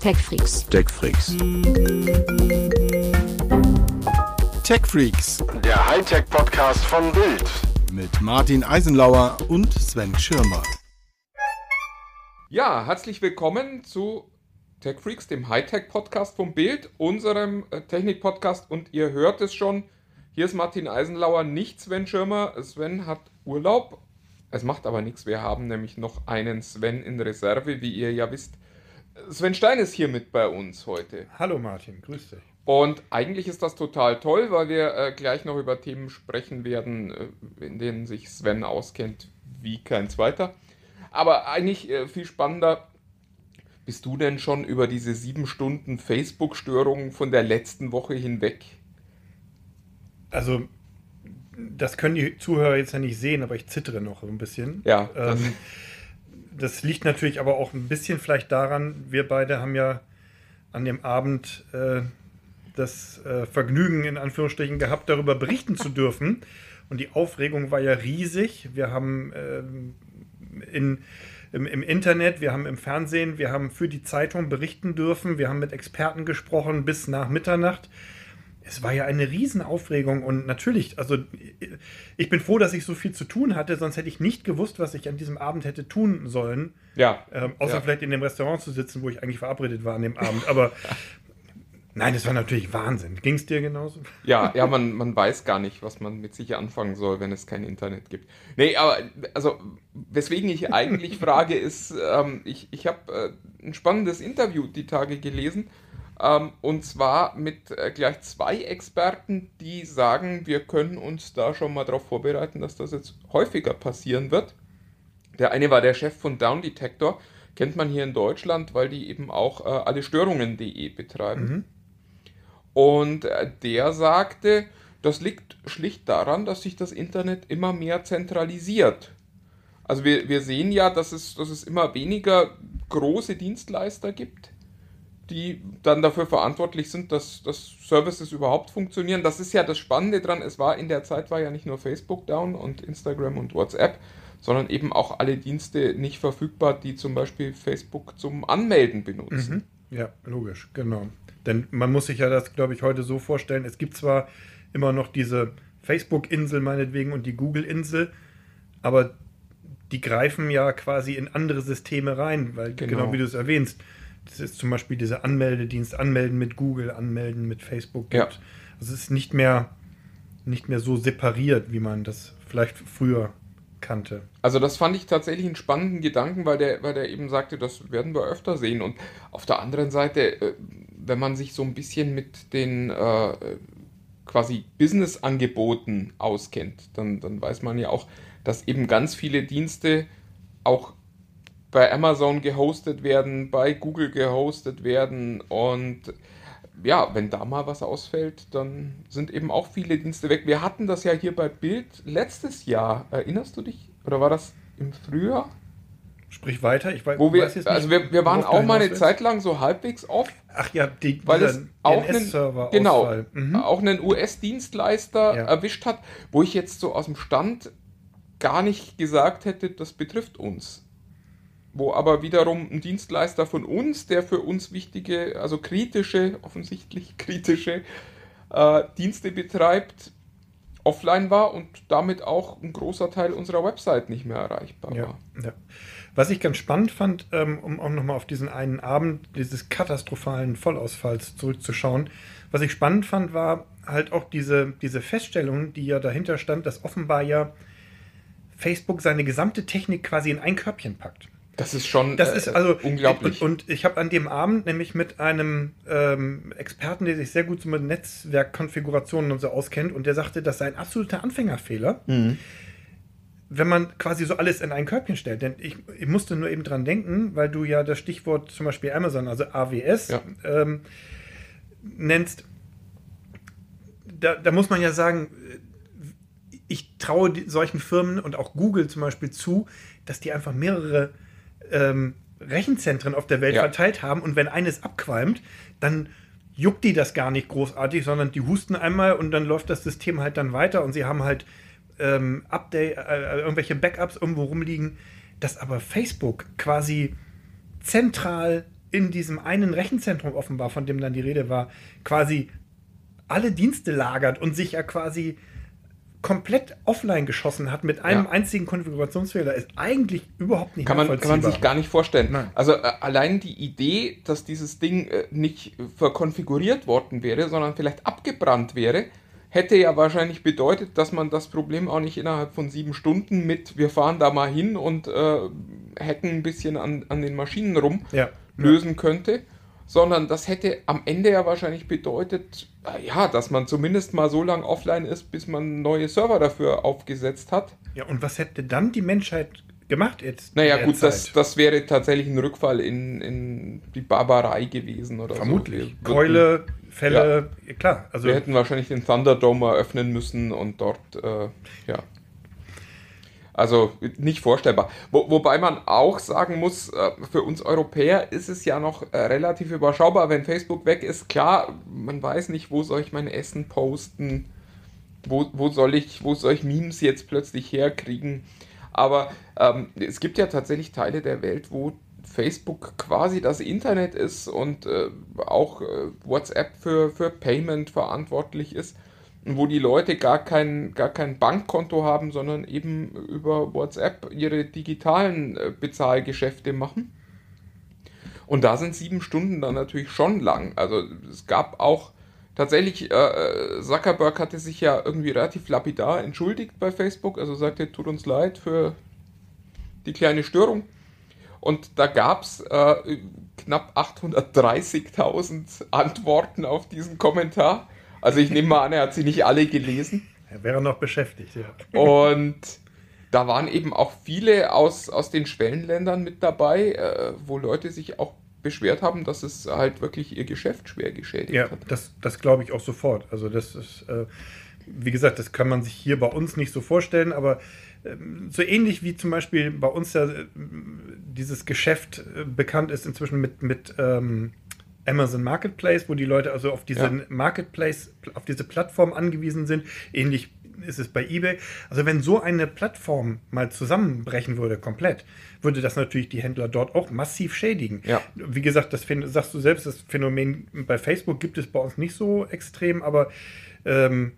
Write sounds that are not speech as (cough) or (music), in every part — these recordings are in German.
TechFreaks. TechFreaks. TechFreaks Der Hightech-Podcast von Bild. mit Martin Eisenlauer und Sven Schirmer. Ja, herzlich willkommen zu TechFreaks, dem Hightech-Podcast vom Bild, unserem äh, Technik-Podcast. Und ihr hört es schon, hier ist Martin Eisenlauer, nicht Sven Schirmer. Sven hat Urlaub. Es macht aber nichts, wir haben nämlich noch einen Sven in Reserve, wie ihr ja wisst. Sven Stein ist hier mit bei uns heute. Hallo Martin, grüß dich. Und eigentlich ist das total toll, weil wir äh, gleich noch über Themen sprechen werden, äh, in denen sich Sven auskennt wie kein zweiter. Aber eigentlich äh, viel spannender, bist du denn schon über diese sieben Stunden Facebook-Störung von der letzten Woche hinweg? Also, das können die Zuhörer jetzt ja nicht sehen, aber ich zittere noch ein bisschen. Ja, Ähm, das liegt natürlich aber auch ein bisschen vielleicht daran, wir beide haben ja an dem Abend äh, das äh, Vergnügen in Anführungsstrichen gehabt, darüber berichten zu dürfen. Und die Aufregung war ja riesig. Wir haben ähm, in, im, im Internet, wir haben im Fernsehen, wir haben für die Zeitung berichten dürfen, wir haben mit Experten gesprochen bis nach Mitternacht. Es war ja eine Riesenaufregung und natürlich, also ich bin froh, dass ich so viel zu tun hatte, sonst hätte ich nicht gewusst, was ich an diesem Abend hätte tun sollen. Ja. Ähm, außer ja. vielleicht in dem Restaurant zu sitzen, wo ich eigentlich verabredet war an dem Abend. Aber (laughs) nein, das war natürlich Wahnsinn. Ging es dir genauso? Ja, ja, man, man weiß gar nicht, was man mit sich anfangen soll, wenn es kein Internet gibt. Nee, aber also, weswegen ich eigentlich (laughs) frage, ist, ähm, ich, ich habe äh, ein spannendes Interview die Tage gelesen. Ähm, und zwar mit äh, gleich zwei Experten, die sagen, wir können uns da schon mal darauf vorbereiten, dass das jetzt häufiger passieren wird. Der eine war der Chef von Down Detector, kennt man hier in Deutschland, weil die eben auch äh, alle Störungen.de betreiben. Und äh, der sagte, das liegt schlicht daran, dass sich das Internet immer mehr zentralisiert. Also wir, wir sehen ja, dass es, dass es immer weniger große Dienstleister gibt, die dann dafür verantwortlich sind, dass, dass Services überhaupt funktionieren. Das ist ja das Spannende dran. Es war in der Zeit war ja nicht nur Facebook down und Instagram und WhatsApp, sondern eben auch alle Dienste nicht verfügbar, die zum Beispiel Facebook zum Anmelden benutzen. Ja, logisch, genau. Denn man muss sich ja das, glaube ich, heute so vorstellen, es gibt zwar immer noch diese Facebook-Insel meinetwegen und die Google-Insel, aber die greifen ja quasi in andere Systeme rein, weil Genau. genau, wie du es erwähnst, das ist zum Beispiel dieser Anmeldedienst, Anmelden mit Google, Anmelden mit Facebook Ja. gibt. Also es ist nicht mehr, nicht mehr so separiert, wie man das vielleicht früher kannte. Also das fand ich tatsächlich einen spannenden Gedanken, weil der, weil der eben sagte, das werden wir öfter sehen. Und auf der anderen Seite, äh, wenn man sich so ein bisschen mit den äh, quasi Business-Angeboten auskennt, dann, dann weiß man ja auch, dass eben ganz viele Dienste auch bei Amazon gehostet werden, bei Google gehostet werden und ja, wenn da mal was ausfällt, dann sind eben auch viele Dienste weg. Wir hatten das ja hier bei Bild letztes Jahr. Erinnerst du dich? Oder war das im Frühjahr? Sprich weiter, ich weiß, Wo wir, weiß jetzt nicht, also wir, wir waren auch mal eine willst. Zeit lang so halbwegs off, Ach ja, die, weil es auch einen, genau. Mhm. auch einen US-Dienstleister Ja. erwischt hat, wo ich jetzt so aus dem Stand gar nicht gesagt hätte, das betrifft uns. Wo aber wiederum ein Dienstleister von uns, der für uns wichtige, also kritische, offensichtlich (laughs) kritische äh, Dienste betreibt, offline war und damit auch ein großer Teil unserer Website nicht mehr erreichbar Ja, war. ja. Was ich ganz spannend fand, ähm, um auch nochmal auf diesen einen Abend dieses katastrophalen Vollausfalls zurückzuschauen, was ich spannend fand, war halt auch diese, diese Feststellung, die ja dahinter stand, dass offenbar ja Facebook seine gesamte Technik quasi in ein Körbchen packt. Das ist schon Das äh, ist also unglaublich. Und, und ich habe an dem Abend nämlich mit einem ähm, Experten, der sich sehr gut so mit Netzwerkkonfigurationen und so auskennt, und der sagte, das sei ein absoluter Anfängerfehler, Mhm. wenn man quasi so alles in ein Körbchen stellt. Denn ich, ich musste nur eben dran denken, weil du ja das Stichwort zum Beispiel Amazon, also AWS, Ja. ähm, nennst. Da, da muss man ja sagen, ich traue solchen Firmen und auch Google zum Beispiel zu, dass die einfach mehrere ähm, Rechenzentren auf der Welt Ja. verteilt haben und wenn eines abqualmt, dann juckt die das gar nicht großartig, sondern die husten einmal und dann läuft das System halt dann weiter und sie haben halt ähm, Update, äh, irgendwelche Backups irgendwo rumliegen, dass aber Facebook quasi zentral in diesem einen Rechenzentrum offenbar, von dem dann die Rede war, quasi alle Dienste lagert und sich ja quasi komplett offline geschossen hat mit einem Ja. einzigen Konfigurationsfehler, ist eigentlich überhaupt nicht Kann man, kann man sich gar nicht vorstellen. Nein. Also äh, allein die Idee, dass dieses Ding äh, nicht verkonfiguriert worden wäre, sondern vielleicht abgebrannt wäre, hätte ja wahrscheinlich bedeutet, dass man das Problem auch nicht innerhalb von sieben Stunden mit wir fahren da mal hin und äh, hacken ein bisschen an, an den Maschinen rum Ja. lösen könnte, sondern das hätte am Ende ja wahrscheinlich bedeutet, äh, ja, dass man zumindest mal so lange offline ist, bis man neue Server dafür aufgesetzt hat. Ja, und was hätte dann die Menschheit gemacht jetzt? Naja, gut, das, Zeit? das wäre tatsächlich ein Rückfall in, in die Barbarei gewesen oder Vermutlich. so. Keule, Fälle, ja. klar. Also wir hätten wahrscheinlich den Thunderdome eröffnen müssen und dort, äh, ja. Also nicht vorstellbar. Wo, wobei man auch sagen muss, äh, für uns Europäer ist es ja noch äh, relativ überschaubar, wenn Facebook weg ist. Klar, man weiß nicht, wo soll ich mein Essen posten, wo, wo, soll, ich, wo soll ich Memes jetzt plötzlich herkriegen. Aber ähm, es gibt ja tatsächlich Teile der Welt, wo Facebook quasi das Internet ist und äh, auch äh, WhatsApp für, für Payment verantwortlich ist. Wo die Leute gar kein, gar kein Bankkonto haben, sondern eben über WhatsApp ihre digitalen äh, Bezahlgeschäfte machen. Und da sind sieben Stunden dann natürlich schon lang. Also es gab auch tatsächlich, äh, Zuckerberg hatte sich ja irgendwie relativ lapidar entschuldigt bei Facebook, also sagte, tut uns leid für die kleine Störung. Und da gab es äh, knapp 830.000 Antworten auf diesen Kommentar. Also ich nehme mal an, er hat sie nicht alle gelesen. er wäre noch beschäftigt, ja. Und da waren eben auch viele aus, aus den Schwellenländern mit dabei, äh, wo Leute sich auch beschwert haben, dass es halt wirklich ihr Geschäft schwer geschädigt Ja, hat. das, das glaube ich auch sofort. Also das ist, äh, wie gesagt, das kann man sich hier bei uns nicht so vorstellen, aber ähm, so ähnlich wie zum Beispiel bei uns ja äh, dieses Geschäft äh, bekannt ist inzwischen mit, mit ähm, Amazon Marketplace, wo die Leute also auf diese Ja. Marketplace, auf diese Plattform angewiesen sind. Ähnlich ist es bei eBay. Also wenn so eine Plattform mal zusammenbrechen würde, komplett, würde das natürlich die Händler dort auch massiv schädigen. Ja. Wie gesagt, das sagst du selbst, das Phänomen bei Facebook gibt es bei uns nicht so extrem, aber ähm,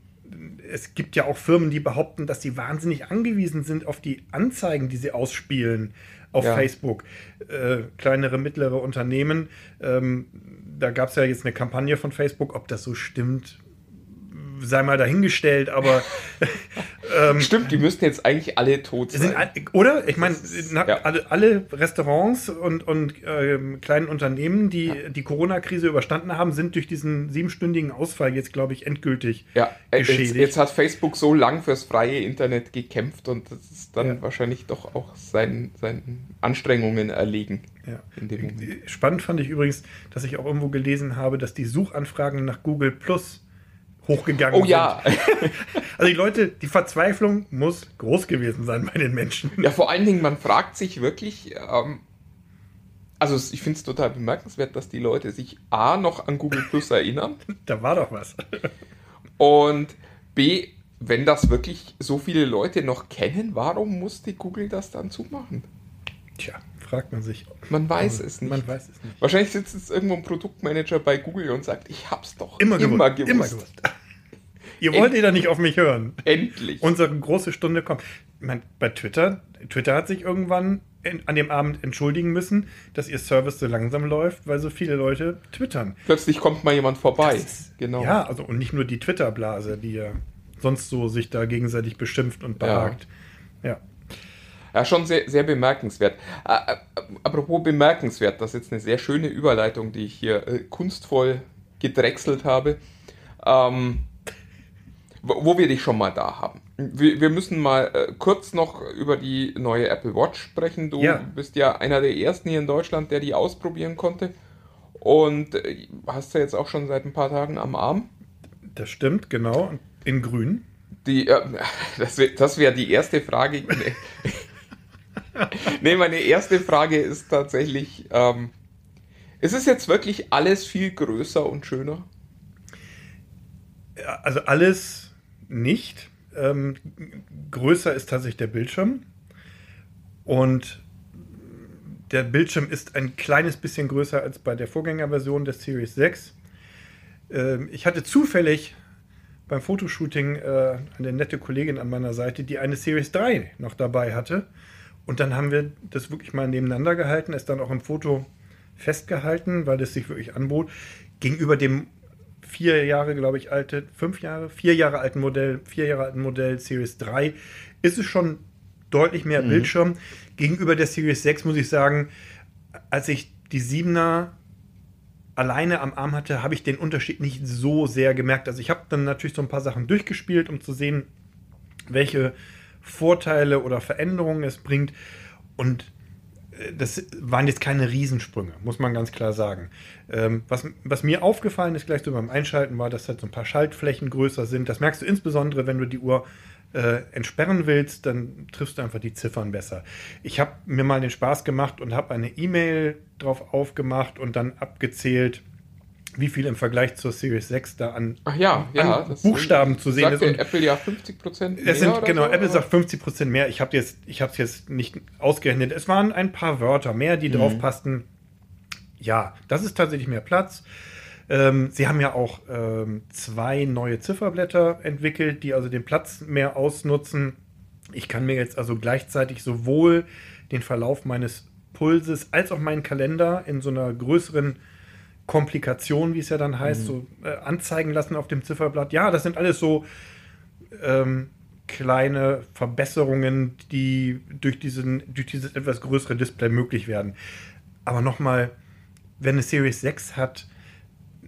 es gibt ja auch Firmen, die behaupten, dass sie wahnsinnig angewiesen sind auf die Anzeigen, die sie ausspielen auf Ja. Facebook. Äh, kleinere, mittlere Unternehmen. Ähm, da gab es ja jetzt eine Kampagne von Facebook, ob das so stimmt, sei mal dahingestellt, aber (laughs) ähm, Stimmt, die müssten jetzt eigentlich alle tot sind, sein. all- oder? Ich meine, ja. alle, alle Restaurants und, und ähm, kleinen Unternehmen, die die Corona-Krise überstanden haben, sind durch diesen siebenstündigen Ausfall jetzt, glaube ich, endgültig Ja, äh, jetzt, geschädigt. jetzt hat Facebook so lang fürs freie Internet gekämpft und das ist dann Ja. wahrscheinlich doch auch seinen, seinen Anstrengungen erlegen Ja. Spannend fand ich übrigens, dass ich auch irgendwo gelesen habe, dass die Suchanfragen nach Google Plus hochgegangen Oh ja, sind. (laughs) Also die Leute, die Verzweiflung muss groß gewesen sein bei den Menschen. ja, vor allen Dingen, man fragt sich wirklich, ähm, also ich finde es total bemerkenswert, dass die Leute sich A noch an Google Plus (laughs) erinnern Da war doch was. und B, wenn das wirklich so viele Leute noch kennen, warum musste Google das dann zumachen? Tja, fragt man sich. Man weiß es nicht. Man weiß es nicht. Wahrscheinlich sitzt jetzt irgendwo ein Produktmanager bei Google und sagt, ich hab's doch Immer, immer, gewusst. Immer gewusst. (laughs) Ihr wollt ihr da nicht auf mich hören. Endlich. Unsere große Stunde kommt. Ich meine, bei Twitter, Twitter hat sich irgendwann in, an dem Abend entschuldigen müssen, dass ihr Service so langsam läuft, weil so viele Leute twittern. Plötzlich kommt mal jemand vorbei. Ist- genau. Ja, also und nicht nur die Twitter-Blase, die ja sonst so sich da gegenseitig beschimpft und behagt. Ja. Ja, schon sehr, sehr bemerkenswert. Apropos bemerkenswert, das ist jetzt eine sehr schöne Überleitung, die ich hier äh, kunstvoll gedrechselt habe. Ähm, wo, wir dich schon mal da haben. Wir, wir müssen mal äh, kurz noch über die neue Apple Watch sprechen. Du Ja. bist ja einer der ersten hier in Deutschland, der die ausprobieren konnte. Und äh, hast ja jetzt auch schon seit ein paar Tagen am Arm. Das stimmt, genau. In grün. Die, äh, (laughs) das wäre wär die erste Frage. (laughs) (laughs) Nee. meine erste Frage ist tatsächlich, ähm, ist es jetzt wirklich alles viel größer und schöner? Also alles nicht. Ähm, größer ist tatsächlich der Bildschirm. Und der Bildschirm ist ein kleines bisschen größer als bei der Vorgängerversion des Series 6. Ähm, ich hatte zufällig beim Fotoshooting äh, eine nette Kollegin an meiner Seite, die eine Series 3 noch dabei hatte. Und dann haben wir das wirklich mal nebeneinander gehalten, es dann auch im Foto festgehalten, weil es sich wirklich anbot. Gegenüber dem vier Jahre, glaube ich, alte, fünf Jahre, vier Jahre alten Modell, vier Jahre alten Modell Series 3 ist es schon deutlich mehr mhm. Bildschirm. Gegenüber der Series 6 muss ich sagen, als ich die 7er alleine am Arm hatte, habe ich den Unterschied nicht so sehr gemerkt. Also ich habe dann natürlich so ein paar Sachen durchgespielt, um zu sehen, welche Vorteile oder Veränderungen es bringt. Und äh, das waren jetzt keine Riesensprünge, muss man ganz klar sagen. Ähm, was, was, mir aufgefallen ist gleich so beim Einschalten war, dass halt so ein paar Schaltflächen größer sind. Das merkst du insbesondere, wenn du die Uhr äh, entsperren willst, dann triffst du einfach die Ziffern besser. Ich habe mir mal den Spaß gemacht und habe eine E-Mail drauf aufgemacht und dann abgezählt, wie viel im Vergleich zur Series 6 da an, ja, ja, an Buchstaben zu sehen ist. Und Apple ja 50 Prozent mehr. Sind, genau, so, Apple sagt 50 Prozent mehr. Ich habe es jetzt, jetzt nicht ausgerechnet. Es waren ein paar Wörter mehr, die mhm. drauf passten. Ja, das ist tatsächlich mehr Platz. Ähm, sie haben ja auch ähm, zwei neue Zifferblätter entwickelt, die also den Platz mehr ausnutzen. Ich kann mir jetzt also gleichzeitig sowohl den Verlauf meines Pulses als auch meinen Kalender in so einer größeren Komplikation, wie es ja dann heißt, mhm. so äh, anzeigen lassen auf dem Zifferblatt. Ja, das sind alles so ähm, kleine Verbesserungen, die durch, diesen, durch dieses etwas größere Display möglich werden. Aber nochmal, wenn eine Series 6 hat,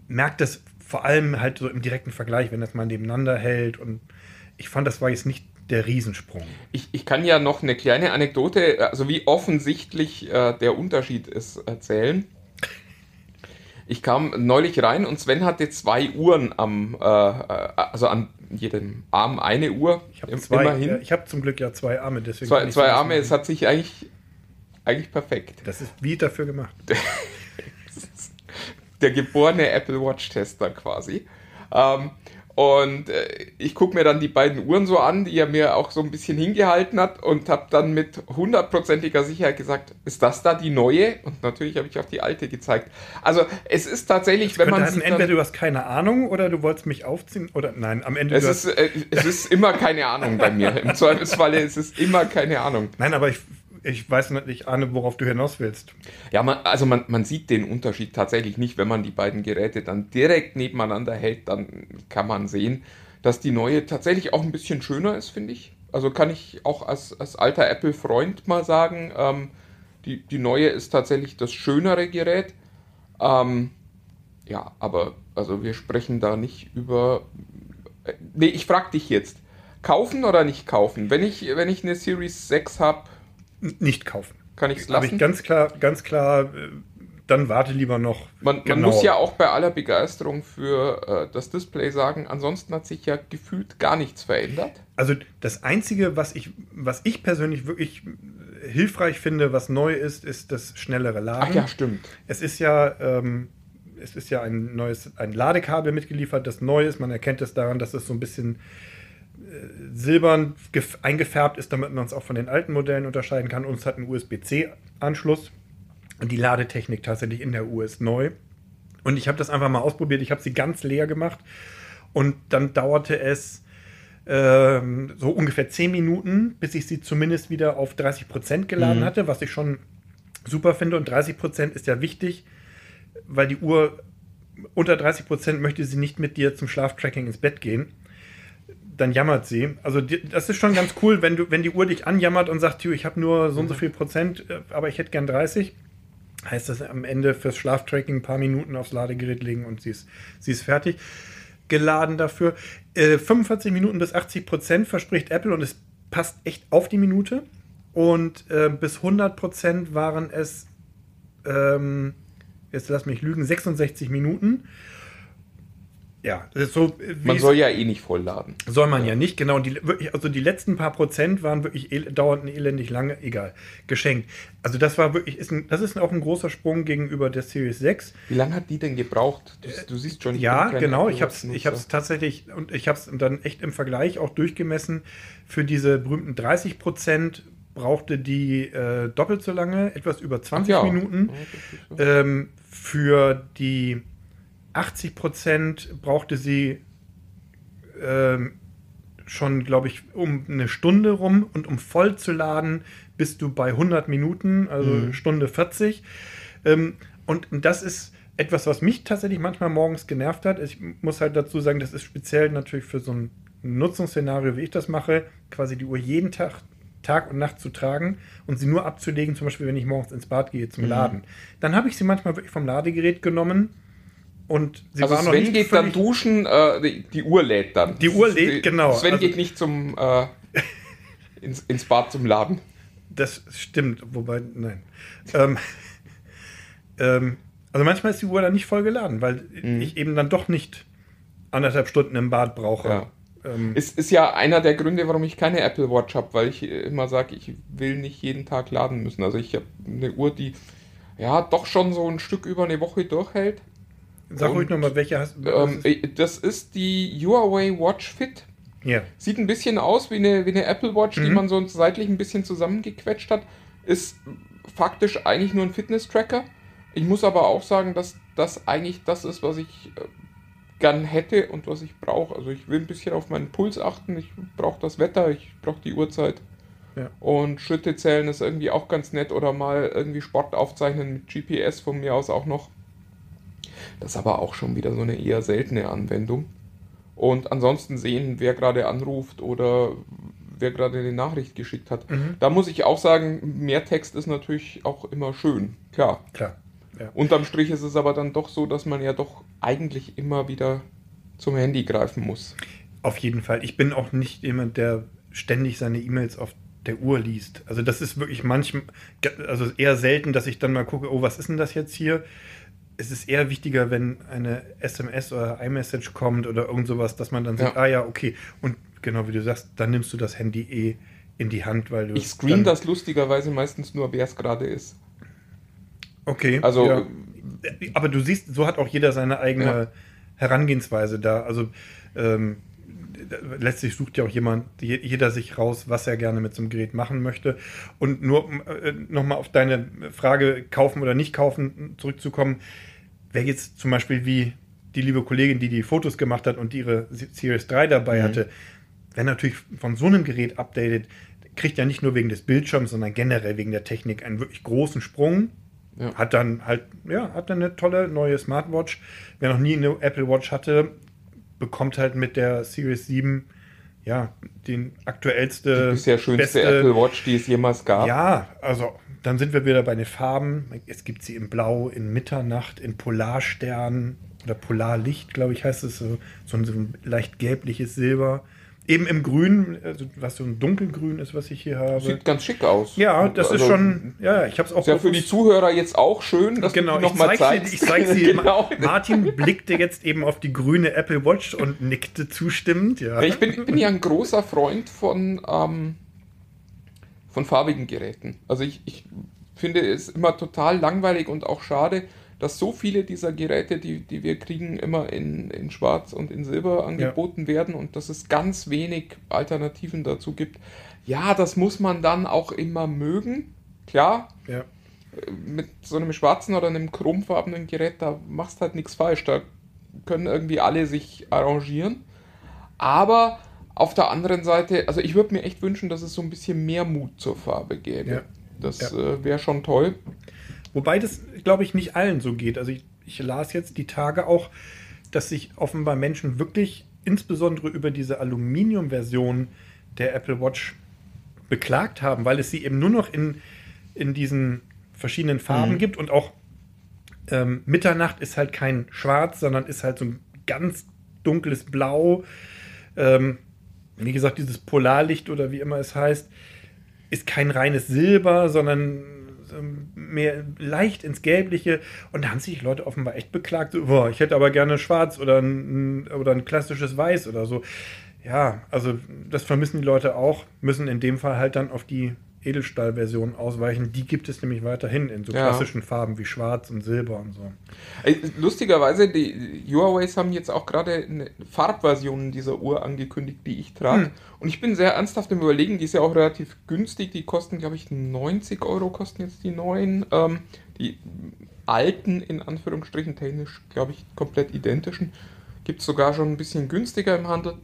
merkt das vor allem halt so im direkten Vergleich, wenn das mal nebeneinander hält. Und ich fand, das war jetzt nicht der Riesensprung. Ich, ich kann ja noch eine kleine Anekdote, also wie offensichtlich äh, der Unterschied ist, erzählen. Ich kam neulich rein und Sven hatte zwei Uhren am, äh, äh also an jedem Arm eine Uhr. Ich habe immerhin. ich habe zum Glück ja zwei Arme, deswegen. Zwei, zwei Arme, es hat sich eigentlich, eigentlich perfekt. Das ist wie dafür gemacht. (laughs) der geborene Apple Watch-Tester quasi. Ähm, und äh, ich gucke mir dann die beiden Uhren so an, die er mir auch so ein bisschen hingehalten hat und habe dann mit hundertprozentiger Sicherheit gesagt, ist das da die neue? Und natürlich habe ich auch die alte gezeigt. Also es ist tatsächlich, das wenn man heißen, entweder du hast keine Ahnung oder du wolltest mich aufziehen oder nein, am Ende. Es, ist, äh, es ist immer keine Ahnung bei mir. (laughs) Im Zweifelsfalle ist es immer keine Ahnung. Nein, aber ich ich weiß nicht, ich ahne, worauf du hinaus willst. Ja, man, also man, man sieht den Unterschied tatsächlich nicht, wenn man die beiden Geräte dann direkt nebeneinander hält, dann kann man sehen, dass die neue tatsächlich auch ein bisschen schöner ist, finde ich. Also kann ich auch als, als alter Apple-Freund mal sagen, ähm, die, die neue ist tatsächlich das schönere Gerät. Ähm, ja, aber also wir sprechen da nicht über. Äh, nee, ich frage dich jetzt. Kaufen oder nicht kaufen? Wenn ich, wenn ich eine Series 6 habe, nicht kaufen. Kann ich es lassen? Habe ich ganz klar, ganz klar, äh, dann warte lieber noch. Man, man muss ja auch bei aller Begeisterung für äh, das Display sagen, ansonsten hat sich ja gefühlt gar nichts verändert. Also das Einzige, was ich, was ich persönlich wirklich hilfreich finde, was neu ist, ist das schnellere Laden. Ach ja, stimmt. Es ist ja, ähm, es ist ja ein neues, ein Ladekabel mitgeliefert, das neu ist. Man erkennt es daran, dass es so ein bisschen silbern eingefärbt ist, damit man es auch von den alten Modellen unterscheiden kann. Und es hat einen USB-C-Anschluss. Und die Ladetechnik tatsächlich in der Uhr ist neu. Und ich habe das einfach mal ausprobiert. Ich habe sie ganz leer gemacht. Und dann dauerte es ähm, so ungefähr 10 Minuten, bis ich sie zumindest wieder auf 30% geladen mhm. hatte, was ich schon super finde. Und 30% ist ja wichtig, weil die Uhr unter 30% möchte sie nicht mit dir zum Schlaftracking ins Bett gehen dann jammert sie. Also die, das ist schon ganz cool, wenn du, wenn die Uhr dich anjammert und sagt, ich habe nur so und so viel Prozent, äh, aber ich hätte gern 30. Heißt das am Ende fürs Schlaftracking ein paar Minuten aufs Ladegerät legen und sie ist, sie ist fertig. Geladen dafür. Äh, 45 Minuten bis 80 Prozent verspricht Apple und es passt echt auf die Minute. Und äh, bis 100 Prozent waren es, ähm, jetzt lass mich lügen, 66 Minuten. Ja, so. Man soll ja eh nicht vollladen. Soll man ja, ja nicht, genau. Die, wirklich, also die letzten paar Prozent waren wirklich el dauernd elendig lange, egal, geschenkt. Also das war wirklich, ist ein, das ist auch ein großer Sprung gegenüber der Series 6. Wie lange hat die denn gebraucht? Du, du siehst schon. Ja, genau. Ich habe es ich tatsächlich und ich habe es dann echt im Vergleich auch durchgemessen für diese berühmten 30 Prozent brauchte die äh, doppelt so lange, etwas über 20 Ja. Minuten. Ja, so. Ähm, für die 80 Prozent brauchte sie ähm, schon, glaube ich, um eine Stunde rum und um voll zu laden bist du bei 100 Minuten, also Mhm. Stunde 40. Ähm, und das ist etwas, was mich tatsächlich manchmal morgens genervt hat. Ich muss halt dazu sagen, das ist speziell natürlich für so ein Nutzungsszenario, wie ich das mache, quasi die Uhr jeden Tag, Tag und Nacht zu tragen und sie nur abzulegen, zum Beispiel, wenn ich morgens ins Bad gehe Mhm. zum Laden. Dann habe ich sie manchmal wirklich vom Ladegerät genommen und sie also war noch Sven nicht geht dann duschen, äh, die, die Uhr lädt dann. Die Uhr lädt, genau. Sven Also- geht nicht zum äh, ins, ins Bad zum Laden. Das stimmt, wobei, nein. ähm, ähm, also manchmal ist die Uhr dann nicht voll geladen, weil ich eben dann doch nicht anderthalb Stunden im Bad brauche. Ja. Ähm, Ist, ist ja einer der Gründe, warum ich keine Apple Watch habe, weil ich immer sage, ich will nicht jeden Tag laden müssen. Also ich habe eine Uhr, die ja doch schon so ein Stück über eine Woche durchhält. Sag ruhig nochmal, welche hast Ähm, äh, das ist die Huawei Watch Fit. Ja. Sieht ein bisschen aus wie eine, wie eine Apple Watch, die Mhm. man so seitlich ein bisschen zusammengequetscht hat. Ist faktisch eigentlich nur ein Fitness-Tracker. Ich muss aber auch sagen, dass das eigentlich das ist, was ich äh, gern hätte und was ich brauche. Also ich will ein bisschen auf meinen Puls achten. Ich brauche das Wetter, ich brauche die Uhrzeit. Ja. Und Schritte zählen ist irgendwie auch ganz nett oder mal irgendwie Sport aufzeichnen mit GPS von mir aus auch noch. Das ist aber auch schon wieder so eine eher seltene Anwendung. Und ansonsten sehen, wer gerade anruft oder wer gerade eine Nachricht geschickt hat. Mhm. Da muss ich auch sagen, mehr Text ist natürlich auch immer schön. Klar. Klar. Ja. Unterm Strich ist es aber dann doch so, dass man ja doch eigentlich immer wieder zum Handy greifen muss. Auf jeden Fall. Ich bin auch nicht jemand, der ständig seine E-Mails auf der Uhr liest. Also das ist wirklich manchmal, also eher selten, dass ich dann mal gucke, oh, was ist denn das jetzt hier? Es ist eher wichtiger, wenn eine SMS oder iMessage kommt oder irgend sowas, dass man dann sagt, Ja. ah ja, okay. Und genau wie du sagst, dann nimmst du das Handy eh in die Hand, weil du Ich screen das lustigerweise meistens nur, wer es gerade ist. Okay. Also ja. Aber du siehst, so hat auch jeder seine eigene Ja. Herangehensweise da. Also ähm, letztlich sucht ja auch jemand, je- jeder sich raus, was er gerne mit so einem Gerät machen möchte. Und nur äh, nochmal auf deine Frage kaufen oder nicht kaufen zurückzukommen, wer jetzt zum Beispiel wie die liebe Kollegin, die die Fotos gemacht hat und die ihre Series 3 dabei Mhm. hatte, wer natürlich von so einem Gerät updatet, kriegt ja nicht nur wegen des Bildschirms, sondern generell wegen der Technik einen wirklich großen Sprung. Ja. Hat dann halt, ja, hat dann eine tolle neue Smartwatch. Wer noch nie eine Apple Watch hatte, bekommt halt mit der Series 7 ja den aktuellste, Die bisher schönste Apple Watch, die es jemals gab. Ja, also dann sind wir wieder bei den Farben. Es gibt sie in Blau, in Mitternacht, in Polarstern oder Polarlicht, glaube ich, heißt es so, so ein, so ein leicht gelbliches Silber. Eben im Grün, also was so ein dunkelgrün ist, was ich hier habe. Sieht ganz schick aus. Ja, das ist Also, schon, ja, ich habe es auch Ist ja für die Zuhörer jetzt auch schön, dass Genau, du zeig zeigst. sie, ich zeig sie. (laughs) genau. Martin blickte jetzt eben auf die grüne Apple Watch und nickte zustimmend. Ja, Ja, ich bin, bin ja ein großer Freund von, ähm, von farbigen Geräten. Also ich, ich finde es immer total langweilig und auch schade, dass so viele dieser Geräte, die, die wir kriegen, immer in, in Schwarz und in Silber angeboten werden und dass es ganz wenig Alternativen dazu gibt. Ja, das muss man dann auch immer mögen. Klar, ja. mit so einem schwarzen oder einem chromfarbenen Gerät, da machst halt nichts falsch. Da können irgendwie alle sich arrangieren. Aber auf der anderen Seite, also ich würde mir echt wünschen, dass es so ein bisschen mehr Mut zur Farbe gäbe. Ja. Das Ja. äh, wäre schon toll. Wobei das, glaube ich, nicht allen so geht. Also ich, ich las jetzt die Tage auch, dass sich offenbar Menschen wirklich insbesondere über diese Aluminium-Version der Apple Watch beklagt haben, weil es sie eben nur noch in, in diesen verschiedenen Farben Mhm. gibt und auch ähm, Mitternacht ist halt kein Schwarz, sondern ist halt so ein ganz dunkles Blau. Ähm, wie gesagt, dieses Polarlicht oder wie immer es heißt, ist kein reines Silber, sondern so mehr leicht ins Gelbliche. Und da haben sich Leute offenbar echt beklagt, so, boah, ich hätte aber gerne schwarz oder ein, oder ein klassisches Weiß oder so. Ja, also das vermissen die Leute auch, müssen in dem Fall halt dann auf die Edelstahlversionen ausweichen. Die gibt es nämlich weiterhin in so Ja. klassischen Farben wie Schwarz und Silber und so. Lustigerweise, die Huawei's haben jetzt auch gerade eine Farbversion dieser Uhr angekündigt, die ich trage. Hm. Und ich bin sehr ernsthaft im Überlegen, die ist ja auch relativ günstig. Die kosten, glaube ich, 90 Euro kosten jetzt die neuen. Ähm, die alten, in Anführungsstrichen technisch, glaube ich, komplett identischen. Gibt es sogar schon ein bisschen günstiger im Handel.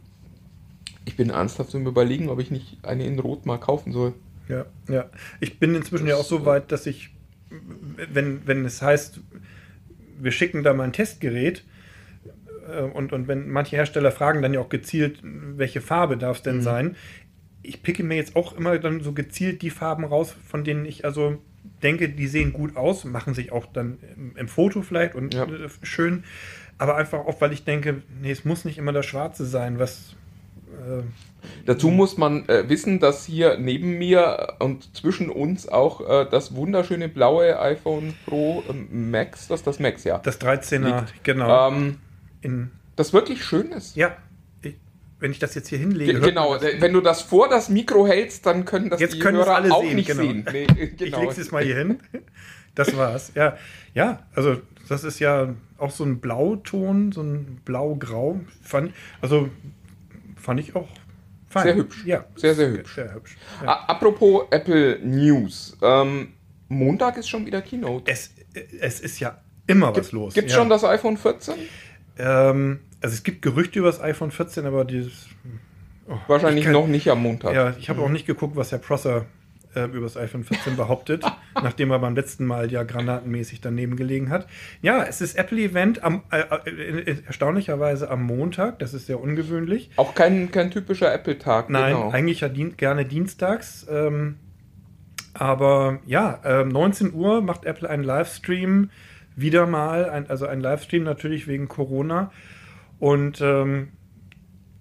Ich bin ernsthaft im Überlegen, ob ich nicht eine in Rot mal kaufen soll. Ja, ja. Ich bin inzwischen ja auch so weit, dass ich, wenn, wenn es heißt, wir schicken da mal ein Testgerät äh, und, und wenn manche Hersteller fragen dann ja auch gezielt, welche Farbe darf es denn sein, ich picke mir jetzt auch immer dann so gezielt die Farben raus, von denen ich also denke, die sehen gut aus, machen sich auch dann im, Foto vielleicht und Ja. äh, schön, aber einfach auch, weil ich denke, nee, es muss nicht immer das Schwarze sein, was äh, Dazu muss man äh, wissen, dass hier neben mir und zwischen uns auch äh, das wunderschöne blaue iPhone Pro ähm, Max, das ist das Max, ja. das 13er, Liegt. genau, Ähm, in das wirklich schön ist. Ja, ich, wenn ich das jetzt hier hinlege. Ge- genau, wenn du das vor das Mikro hältst, dann können das Jetzt die können Hörer alle auch sehen, nicht genau. sehen. (laughs) Nee, Ich genau. lege es jetzt mal hier hin. Das war's. Ja, ja, also das ist ja auch so ein Blauton, so ein Blau-Grau. Also fand ich auch fein. Sehr hübsch. Ja, Sehr, sehr hübsch. Sehr hübsch. Ja. Apropos Apple News. Ähm, Montag ist schon wieder Keynote. Es, es ist ja immer was los. Gibt es ja. schon das iPhone 14? Ähm, also es gibt Gerüchte über das iPhone 14, aber dieses. oh, Wahrscheinlich ich kann- noch nicht am Montag. Ja, ich habe auch nicht geguckt, was Herr Prosser äh, über das iPhone 14 behauptet, (laughs) nachdem er beim letzten Mal ja granatenmäßig daneben gelegen hat. Ja, es ist Apple-Event am äh, äh, äh, erstaunlicherweise am Montag, das ist sehr ungewöhnlich. Auch kein, kein typischer Apple-Tag. Nein, genau. eigentlich ja dien gerne dienstags. Ähm, aber ja, ähm, 19 Uhr macht Apple einen Livestream. Wieder mal, ein, also ein Livestream natürlich wegen Corona. Und ähm,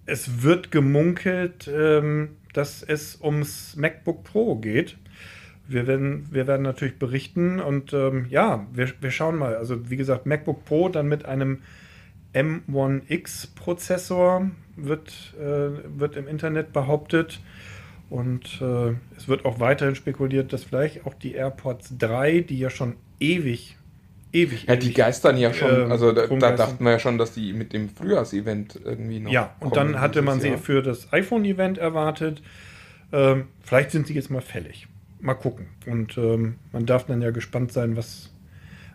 es wird gemunkelt, ähm, dass es ums MacBook Pro geht. Wir werden, wir werden natürlich berichten und ähm, ja, wir, wir schauen mal. Also wie gesagt, MacBook Pro dann mit einem M1X-Prozessor wird, äh, wird im Internet behauptet. Und äh, es wird auch weiterhin spekuliert, dass vielleicht auch die AirPods 3, die ja schon ewig, ewig, Ja, die geistern ja schon, ähm, also da, da dachten wir ja schon, dass die mit dem Frühjahrsevent irgendwie noch. Ja, und dann hatte man sie Jahr. für das iPhone-Event erwartet. Ähm, vielleicht sind sie jetzt mal fällig. Mal gucken. Und ähm, man darf dann ja gespannt sein, was,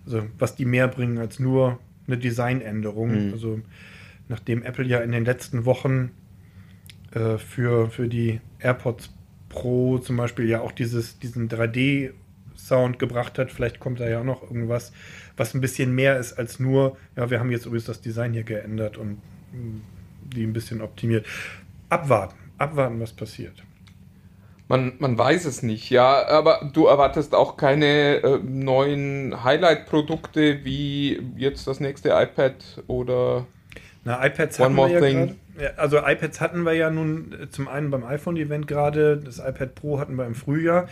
also, was die mehr bringen als nur eine Designänderung. Mhm. Also nachdem Apple ja in den letzten Wochen äh, für, für die AirPods Pro zum Beispiel ja auch dieses, diesen 3D-Sound gebracht hat, vielleicht kommt da ja auch noch irgendwas, was ein bisschen mehr ist als nur, ja, wir haben jetzt übrigens das Design hier geändert und mh, die ein bisschen optimiert. Abwarten, abwarten, was passiert. Man, man weiß es nicht, ja, aber du erwartest auch keine äh, neuen Highlight-Produkte wie jetzt das nächste iPad oder. Na, iPads One hatten more wir ja thing. gerade. Ja, also iPads hatten wir ja nun äh, zum einen beim iPhone-Event gerade, das iPad Pro hatten wir im Frühjahr.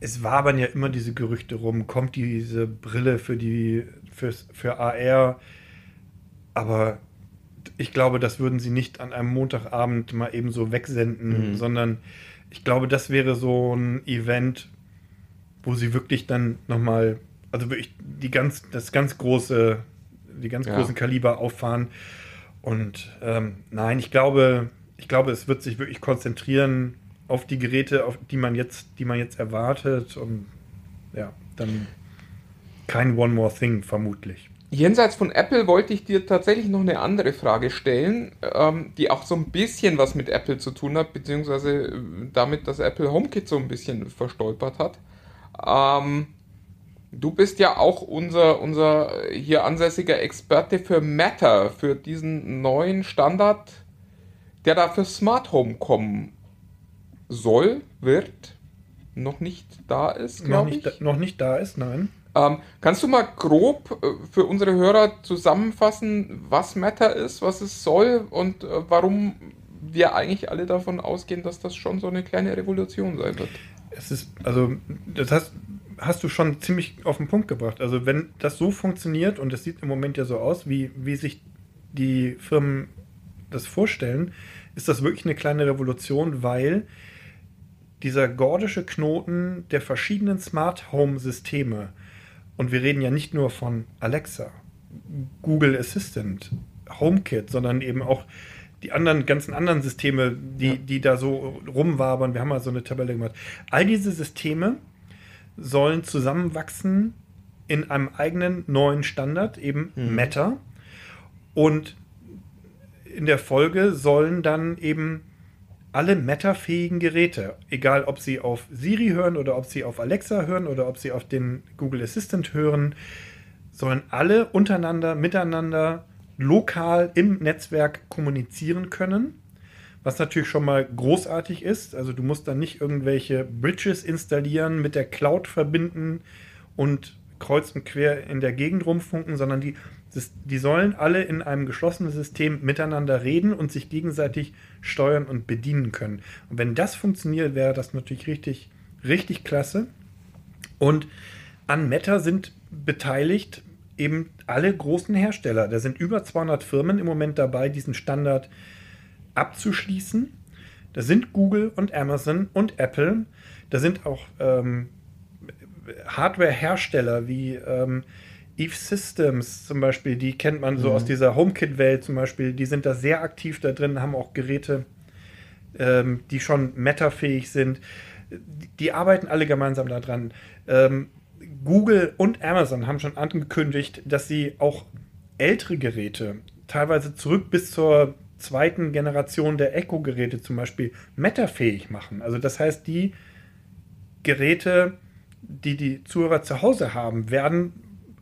Es wabern ja immer diese Gerüchte rum, kommt diese Brille für die fürs, für AR, aber ich glaube, das würden sie nicht an einem Montagabend mal eben so wegsenden, Mhm. sondern ich glaube, das wäre so ein Event, wo sie wirklich dann nochmal, also wirklich die ganz, das ganz große, die ganz Ja. großen Kaliber auffahren. Und ähm, nein, ich glaube, ich glaube, es wird sich wirklich konzentrieren auf die Geräte, auf die man jetzt, die man jetzt erwartet. Und ja, dann kein One More Thing vermutlich. Jenseits von Apple wollte ich dir tatsächlich noch eine andere Frage stellen, ähm, die auch so ein bisschen was mit Apple zu tun hat, beziehungsweise äh, damit, dass Apple HomeKit so ein bisschen verstolpert hat. Ähm, du bist ja auch unser, unser hier ansässiger Experte für Matter, für diesen neuen Standard, der da für Smart Home kommen soll, wird, noch nicht da ist, Noch glaube nicht, ich. da, noch nicht da ist, nein. Ähm, kannst du mal grob äh, für unsere Hörer zusammenfassen, was Matter ist, was es soll und äh, warum wir eigentlich alle davon ausgehen, dass das schon so eine kleine Revolution sein wird? Es ist, also, das hast, hast du schon ziemlich auf den Punkt gebracht. Also, wenn das so funktioniert, und es sieht im Moment ja so aus, wie, wie sich die Firmen das vorstellen, ist das wirklich eine kleine Revolution, weil dieser gordische Knoten der verschiedenen Smart Home Systeme, und wir reden ja nicht nur von Alexa, Google Assistant, HomeKit, sondern eben auch die anderen ganzen anderen Systeme, die, ja. die da so rumwabern. Wir haben mal so eine Tabelle gemacht. All diese Systeme sollen zusammenwachsen in einem eigenen neuen Standard, eben mhm. Meta. Und in der Folge sollen dann eben alle Meta-fähigen Geräte, egal ob sie auf Siri hören oder ob sie auf Alexa hören oder ob sie auf den Google Assistant hören, sollen alle untereinander, miteinander, lokal im Netzwerk kommunizieren können. Was natürlich schon mal großartig ist. Also du musst dann nicht irgendwelche Bridges installieren, mit der Cloud verbinden und kreuz und quer in der Gegend rumfunken, sondern die, die sollen alle in einem geschlossenen System miteinander reden und sich gegenseitig steuern und bedienen können. Und wenn das funktioniert, wäre das natürlich richtig, richtig klasse. Und an Meta sind beteiligt eben alle großen Hersteller. Da sind über 200 Firmen im Moment dabei, diesen Standard abzuschließen. Da sind Google und Amazon und Apple. Da sind auch ähm, Hardware-Hersteller wie ähm, Eve Systems zum Beispiel, die kennt man so mhm. aus dieser HomeKit-Welt zum Beispiel. Die sind da sehr aktiv da drin, haben auch Geräte, ähm, die schon metafähig sind. Die arbeiten alle gemeinsam daran. Ähm, Google und Amazon haben schon angekündigt, dass sie auch ältere Geräte, teilweise zurück bis zur zweiten Generation der Echo-Geräte zum Beispiel, metafähig machen. Also das heißt, die Geräte, die die Zuhörer zu Hause haben, werden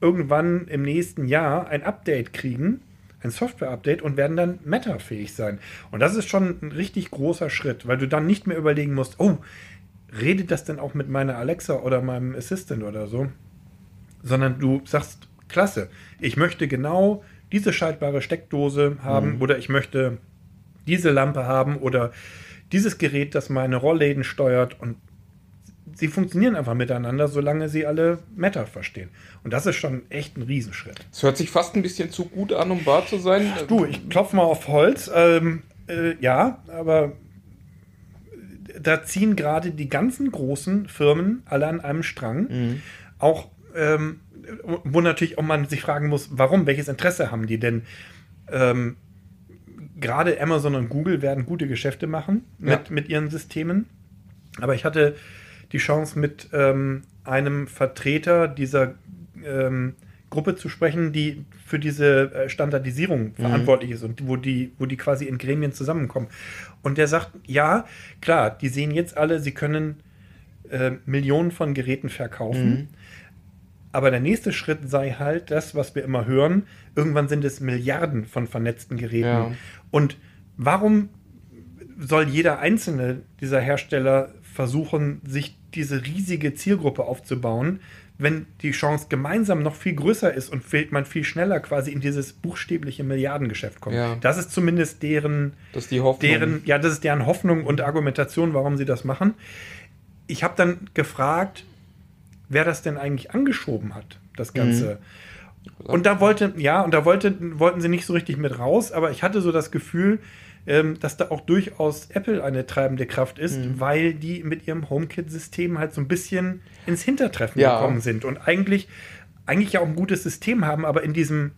irgendwann im nächsten Jahr ein Update kriegen, ein Software-Update und werden dann metafähig sein. Und das ist schon ein richtig großer Schritt, weil du dann nicht mehr überlegen musst, oh, redet das denn auch mit meiner Alexa oder meinem Assistant oder so? Sondern du sagst, klasse, ich möchte genau diese schaltbare Steckdose haben mhm. oder ich möchte diese Lampe haben oder dieses Gerät, das meine Rollläden steuert und sie funktionieren einfach miteinander, solange sie alle Meta verstehen. Und das ist schon echt ein Riesenschritt. Es hört sich fast ein bisschen zu gut an, um wahr zu sein. Du, ich klopfe mal auf Holz. Ähm, äh, ja, aber da ziehen gerade die ganzen großen Firmen alle an einem Strang. Mhm. Auch, ähm, wo natürlich auch man sich fragen muss, warum, welches Interesse haben die denn? Ähm, gerade Amazon und Google werden gute Geschäfte machen mit, ja. mit ihren Systemen. Aber ich hatte die Chance, mit ähm, einem Vertreter dieser ähm, Gruppe zu sprechen, die für diese äh, Standardisierung mhm. verantwortlich ist und wo die, wo die quasi in Gremien zusammenkommen. Und der sagt, ja, klar, die sehen jetzt alle, sie können äh, Millionen von Geräten verkaufen. Mhm. Aber der nächste Schritt sei halt das, was wir immer hören. Irgendwann sind es Milliarden von vernetzten Geräten. Ja. Und warum soll jeder einzelne dieser Hersteller versuchen, sich diese riesige Zielgruppe aufzubauen, wenn die Chance gemeinsam noch viel größer ist und man viel schneller quasi in dieses buchstäbliche Milliardengeschäft kommt. Ja. Das ist zumindest deren, das ist deren, ja, das ist deren Hoffnung und Argumentation, warum sie das machen. Ich habe dann gefragt, wer das denn eigentlich angeschoben hat, das Ganze. Mhm. Und da wollte, ja, und da wollte, wollten sie nicht so richtig mit raus, aber ich hatte so das Gefühl, ähm, dass da auch durchaus Apple eine treibende Kraft ist, mhm. weil die mit ihrem HomeKit-System halt so ein bisschen ins Hintertreffen ja. gekommen sind und eigentlich, eigentlich ja auch ein gutes System haben, aber in diesem,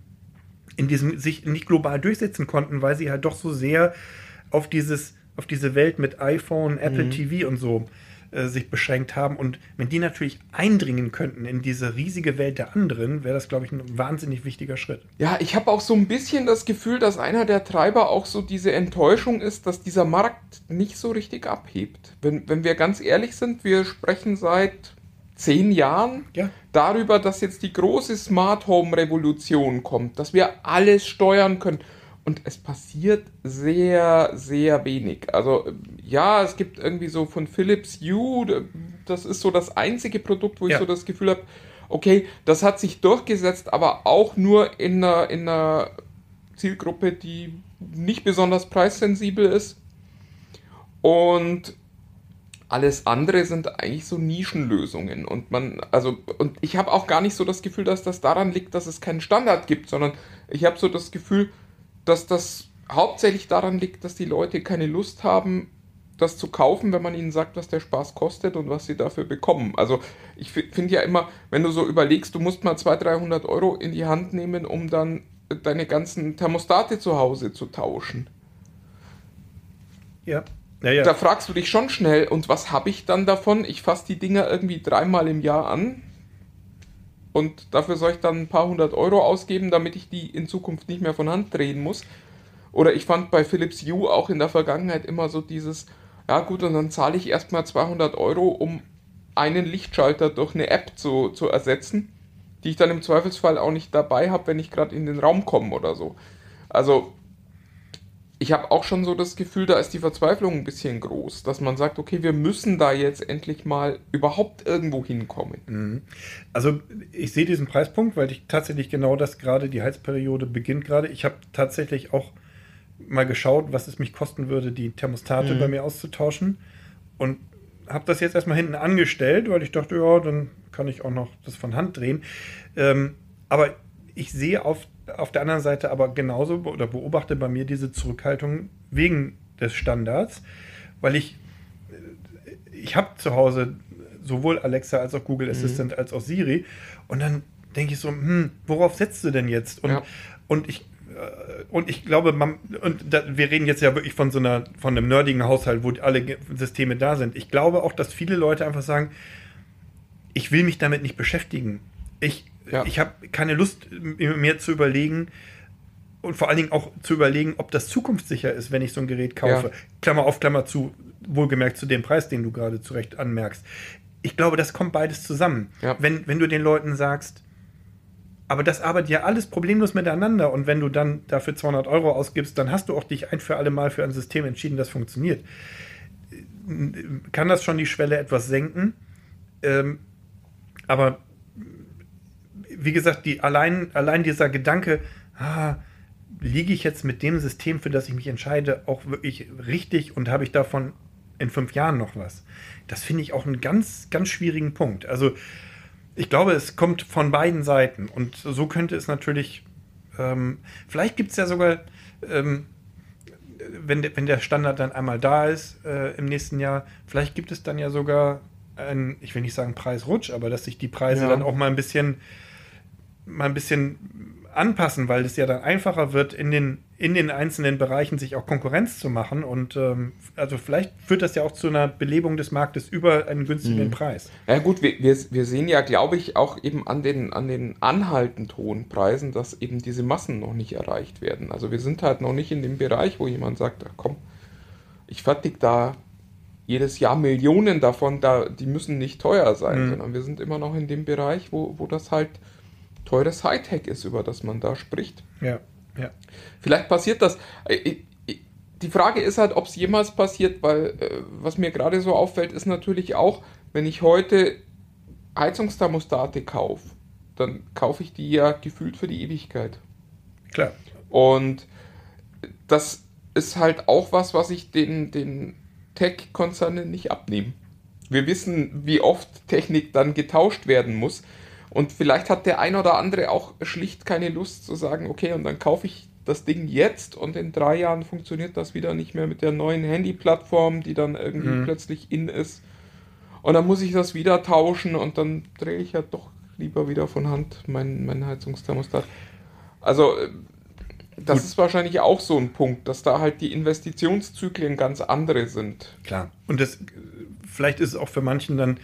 in diesem sich nicht global durchsetzen konnten, weil sie halt doch so sehr auf dieses, auf diese Welt mit iPhone, Apple mhm. TV und so äh, sich beschränkt haben. Und wenn die natürlich eindringen könnten in diese riesige Welt der anderen, wäre das, glaube ich, ein wahnsinnig wichtiger Schritt. Ja, ich habe auch so ein bisschen das Gefühl, dass einer der Treiber auch so diese Enttäuschung ist, dass dieser Markt nicht so richtig abhebt. Wenn, wenn wir ganz ehrlich sind, wir sprechen seit zehn Jahren ja. darüber, dass jetzt die große Smart Home Revolution kommt, dass wir alles steuern können und es passiert sehr, sehr wenig. Also ja, es gibt irgendwie so von Philips Hue, das ist so das einzige Produkt, wo ja. ich so das Gefühl habe, okay, das hat sich durchgesetzt, aber auch nur in einer, in einer Zielgruppe, die nicht besonders preissensibel ist. Und alles andere sind eigentlich so Nischenlösungen. Und man, also, und ich habe auch gar nicht so das Gefühl, dass das daran liegt, dass es keinen Standard gibt, sondern ich habe so das Gefühl, dass das hauptsächlich daran liegt, dass die Leute keine Lust haben, das zu kaufen, wenn man ihnen sagt, was der Spaß kostet und was sie dafür bekommen. Also ich finde ja immer, wenn du so überlegst, du musst mal 200, 300 Euro in die Hand nehmen, um dann deine ganzen Thermostate zu Hause zu tauschen. Ja. Ja, ja. Da fragst du dich schon schnell, und was habe ich dann davon? Ich fasse die Dinger irgendwie dreimal im Jahr an und dafür soll ich dann ein paar hundert Euro ausgeben, damit ich die in Zukunft nicht mehr von Hand drehen muss. Oder ich fand bei Philips Hue auch in der Vergangenheit immer so dieses, ja gut, und dann zahle ich erstmal 200 Euro, um einen Lichtschalter durch eine App zu, zu ersetzen, die ich dann im Zweifelsfall auch nicht dabei habe, wenn ich gerade in den Raum komme oder so. Also ich habe auch schon so das Gefühl, da ist die Verzweiflung ein bisschen groß, dass man sagt, okay, wir müssen da jetzt endlich mal überhaupt irgendwo hinkommen. Mhm. Also ich sehe diesen Preispunkt, weil ich tatsächlich genau das gerade, die Heizperiode beginnt gerade. Ich habe tatsächlich auch mal geschaut, was es mich kosten würde, die Thermostate mhm. bei mir auszutauschen und habe das jetzt erstmal hinten angestellt, weil ich dachte, ja, dann kann ich auch noch das von Hand drehen. Ähm, aber ich sehe auf auf der anderen Seite aber genauso oder beobachte bei mir diese Zurückhaltung wegen des Standards, weil ich ich habe zu Hause sowohl Alexa als auch Google mhm. Assistant als auch Siri und dann denke ich so, hm, worauf setzt du denn jetzt? Und, ja. und ich äh, und ich glaube, man, und da, wir reden jetzt ja wirklich von so einer, von einem nerdigen Haushalt, wo alle Systeme da sind. Ich glaube auch, dass viele Leute einfach sagen, ich will mich damit nicht beschäftigen. Ich, ja. Ich habe keine Lust mehr zu überlegen und vor allen Dingen auch zu überlegen, ob das zukunftssicher ist, wenn ich so ein Gerät kaufe. Ja. Klammer auf, Klammer zu, wohlgemerkt zu dem Preis, den du gerade zu Recht anmerkst. Ich glaube, das kommt beides zusammen. Ja. Wenn, wenn du den Leuten sagst, aber das arbeitet ja alles problemlos miteinander und wenn du dann dafür 200 Euro ausgibst, dann hast du auch dich ein für alle Mal für ein System entschieden, das funktioniert. Kann das schon die Schwelle etwas senken? Ähm, aber wie gesagt, die, allein, allein dieser Gedanke, ah, liege ich jetzt mit dem System, für das ich mich entscheide, auch wirklich richtig und habe ich davon in fünf Jahren noch was? Das finde ich auch einen ganz, ganz schwierigen Punkt. Also ich glaube, es kommt von beiden Seiten und so könnte es natürlich, ähm, vielleicht gibt es ja sogar, ähm, wenn, de, wenn der Standard dann einmal da ist äh, im nächsten Jahr, vielleicht gibt es dann ja sogar ein, ich will nicht sagen Preisrutsch, aber dass sich die Preise ja. dann auch mal ein bisschen mal ein bisschen anpassen, weil es ja dann einfacher wird, in den, in den einzelnen Bereichen sich auch Konkurrenz zu machen. Und ähm, also vielleicht führt das ja auch zu einer Belebung des Marktes über einen günstigen mhm. Preis. Ja gut, wir, wir, wir sehen ja, glaube ich, auch eben an den, an den anhaltend hohen Preisen, dass eben diese Massen noch nicht erreicht werden. Also wir sind halt noch nicht in dem Bereich, wo jemand sagt, ach komm, ich fertig da jedes Jahr Millionen davon, da, die müssen nicht teuer sein, mhm. sondern wir sind immer noch in dem Bereich, wo, wo das halt teures Hightech ist, über das man da spricht. Ja, ja. Vielleicht passiert das. Äh, die Frage ist halt, ob es jemals passiert, weil äh, was mir gerade so auffällt, ist natürlich auch, wenn ich heute Heizungsthermostate kaufe, dann kaufe ich die ja gefühlt für die Ewigkeit. Klar. Und das ist halt auch was, was ich den, den Tech-Konzernen nicht abnehme. Wir wissen, wie oft Technik dann getauscht werden muss. Und vielleicht hat der ein oder andere auch schlicht keine Lust zu sagen, okay, und dann kaufe ich das Ding jetzt und in drei Jahren funktioniert das wieder nicht mehr mit der neuen Handy-Plattform, die dann irgendwie mhm. plötzlich in ist. Und dann muss ich das wieder tauschen und dann drehe ich ja doch lieber wieder von Hand mein, mein Heizungsthermostat. Also, äh, das Gut. ist wahrscheinlich auch so ein Punkt, dass da halt die Investitionszyklen ganz andere sind. Klar. Und das, vielleicht ist es auch für manchen dann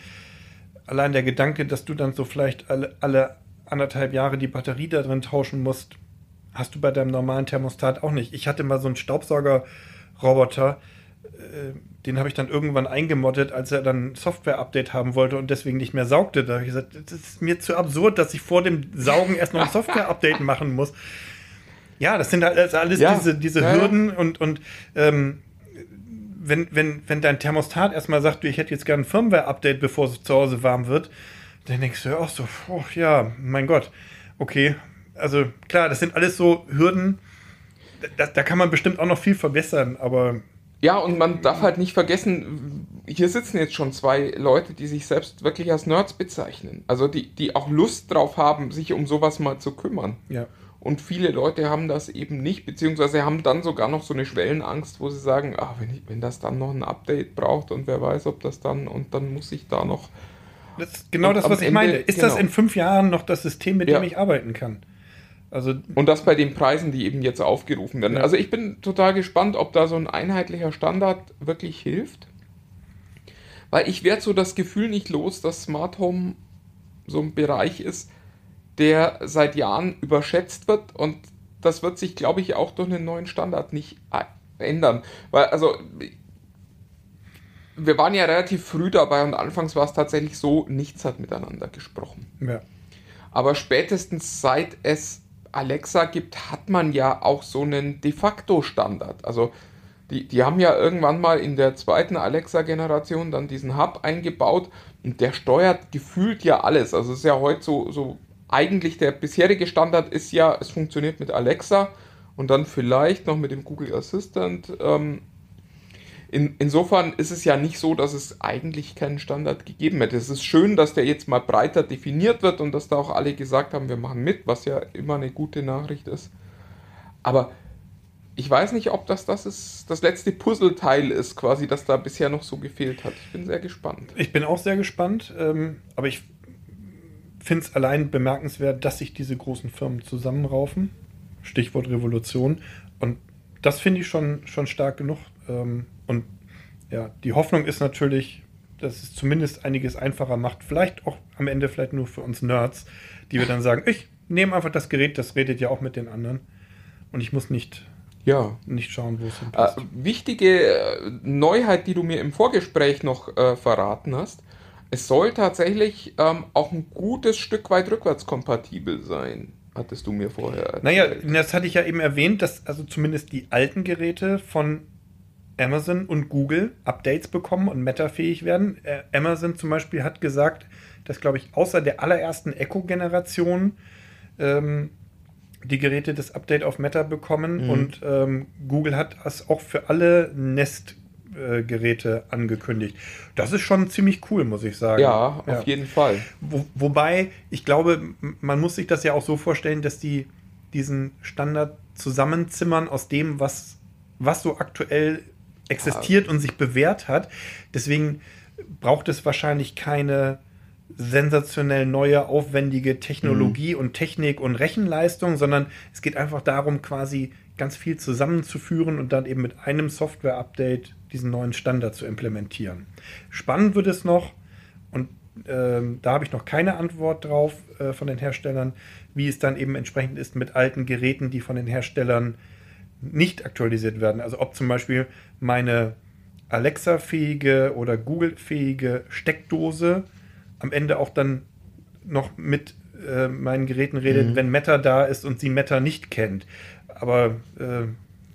allein der Gedanke, dass du dann so vielleicht alle, alle anderthalb Jahre die Batterie da drin tauschen musst, hast du bei deinem normalen Thermostat auch nicht. Ich hatte mal so einen Staubsaugerroboter, äh, den habe ich dann irgendwann eingemottet, als er dann ein Software-Update haben wollte und deswegen nicht mehr saugte. Da habe ich gesagt, das ist mir zu absurd, dass ich vor dem Saugen erst noch ein (laughs) Software-Update machen muss. Ja, das sind halt alles ja. diese, diese ja, Hürden und, und ähm, wenn, wenn, wenn dein Thermostat erstmal sagt, du, ich hätte jetzt gerne ein Firmware-Update, bevor es zu Hause warm wird, dann denkst du ja auch so, oh, ja, mein Gott, okay. Also klar, das sind alles so Hürden, da, da kann man bestimmt auch noch viel verbessern, aber ja, und man darf halt nicht vergessen, hier sitzen jetzt schon zwei Leute, die sich selbst wirklich als Nerds bezeichnen. Also die, die auch Lust drauf haben, sich um sowas mal zu kümmern. Ja. Und viele Leute haben das eben nicht, beziehungsweise haben dann sogar noch so eine Schwellenangst, wo sie sagen, ah, wenn, ich, wenn das dann noch ein Update braucht und wer weiß, ob das dann, und dann muss ich da noch. Das ist genau Und das, was ich Ende- meine. Ist das genau. in fünf Jahren noch das System, mit Ja. dem ich arbeiten kann? Also, Und das bei den Preisen, die eben jetzt aufgerufen werden. Ja. Also ich bin total gespannt, ob da so ein einheitlicher Standard wirklich hilft. Weil ich werde so das Gefühl nicht los, dass Smart Home so ein Bereich ist, der seit Jahren überschätzt wird und das wird sich, glaube ich, auch durch einen neuen Standard nicht ändern. Weil, also, wir waren ja relativ früh dabei und anfangs war es tatsächlich so, nichts hat miteinander gesprochen. ja. Aber spätestens seit es Alexa gibt, hat man ja auch so einen de facto Standard. Also die, die haben ja irgendwann mal in der zweiten Alexa-Generation dann diesen Hub eingebaut und der steuert gefühlt ja alles. Also es ist ja heute so, so eigentlich der bisherige Standard ist ja, es funktioniert mit Alexa und dann vielleicht noch mit dem Google Assistant. Ähm, in, insofern ist es ja nicht so, dass es eigentlich keinen Standard gegeben hätte. Es ist schön, dass der jetzt mal breiter definiert wird und dass da auch alle gesagt haben, wir machen mit, was ja immer eine gute Nachricht ist. Aber ich weiß nicht, ob das das ist, das letzte Puzzleteil ist, quasi, das da bisher noch so gefehlt hat. Ich bin sehr gespannt. Ich bin auch sehr gespannt, ähm, aber ich finde es allein bemerkenswert, dass sich diese großen Firmen zusammenraufen. Stichwort Revolution. Und das finde ich schon, schon stark genug. Ähm, und ja, die Hoffnung ist natürlich, dass es zumindest einiges einfacher macht. Vielleicht auch am Ende vielleicht nur für uns Nerds, die wir dann sagen, ich nehme einfach das Gerät, das redet ja auch mit den anderen. Und ich muss nicht, Ja. nicht schauen, wo es Äh, hinpasst. wichtige äh, Neuheit, die du mir im Vorgespräch noch äh, verraten hast. Es soll tatsächlich ähm, auch ein gutes Stück weit rückwärtskompatibel sein, hattest du mir vorher erzählt. Naja, das hatte ich ja eben erwähnt, dass also zumindest die alten Geräte von Amazon und Google Updates bekommen und Meta-fähig werden. Äh, Amazon zum Beispiel hat gesagt, dass, glaube ich, außer der allerersten Echo-Generation ähm, die Geräte das Update auf Meta bekommen Mhm. und ähm, Google hat das auch für alle Nest-Geräte angekündigt. Das ist schon ziemlich cool, muss ich sagen. ja, auf jeden Fall. Wo, wobei, ich glaube, man muss sich das ja auch so vorstellen, dass die diesen Standard zusammenzimmern aus dem, was, was so aktuell existiert und sich bewährt hat. Deswegen braucht es wahrscheinlich keine sensationell neue, aufwendige Technologie und Technik und Rechenleistung, sondern es geht einfach darum, quasi ganz viel zusammenzuführen und dann eben mit einem Software-Update diesen neuen Standard zu implementieren. Spannend wird es noch, und ähm, da habe ich noch keine Antwort drauf äh, von den Herstellern, wie es dann eben entsprechend ist mit alten Geräten, die von den Herstellern nicht aktualisiert werden. Also ob zum Beispiel meine Alexa-fähige oder Google-fähige Steckdose am Ende auch dann noch mit äh, meinen Geräten redet, wenn Meta da ist und sie Meta nicht kennt. Aber äh,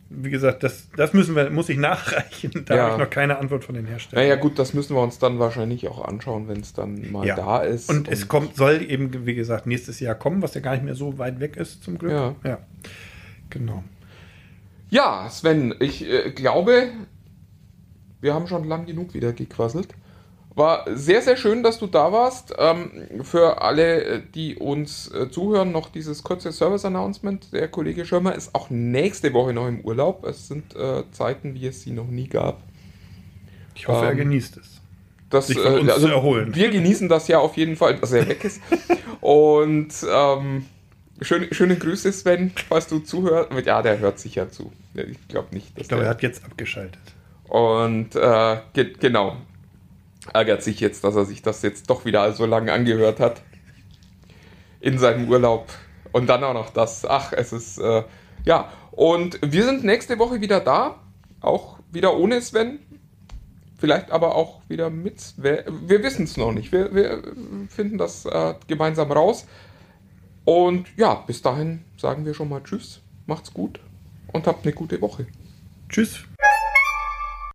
wie gesagt, das, das müssen wir, muss ich nachreichen. Da Ja. habe ich noch keine Antwort von den Herstellern. Naja, gut, das müssen wir uns dann wahrscheinlich auch anschauen, wenn es dann mal Ja. da ist. Und, es kommt, soll eben, wie gesagt, nächstes Jahr kommen, was ja gar nicht mehr so weit weg ist, zum Glück. Ja. ja. Genau. Ja, Sven, ich äh, glaube, wir haben schon lang genug wieder gequasselt. War sehr, sehr schön, dass du da warst. Ähm, für alle, äh, die uns äh, zuhören, noch dieses kurze Service-Announcement. Der Kollege Schirmer ist auch nächste Woche noch im Urlaub. Es sind äh, Zeiten, wie es sie noch nie gab. Ich hoffe, er Ähm, genießt es. Das, Sich von uns also zu erholen. Wir genießen das ja auf jeden Fall, dass er weg ist. (laughs) Und ähm, schöne, schöne Grüße, Sven, falls du zuhörst. Ja, der hört sicher zu. Ich glaube nicht, dass Ich glaube, er hat jetzt abgeschaltet. Und äh, ge genau. Ärgert sich jetzt, dass er sich das jetzt doch wieder so lange angehört hat. In seinem Urlaub. Und dann auch noch das. Ach, es ist. Äh, ja. Und wir sind nächste Woche wieder da. Auch wieder ohne Sven. Vielleicht aber auch wieder mit Sven. Wir wissen es noch nicht. Wir, wir finden das äh, gemeinsam raus. Und ja, bis dahin sagen wir schon mal Tschüss. Macht's gut. Und habt eine gute Woche. Tschüss.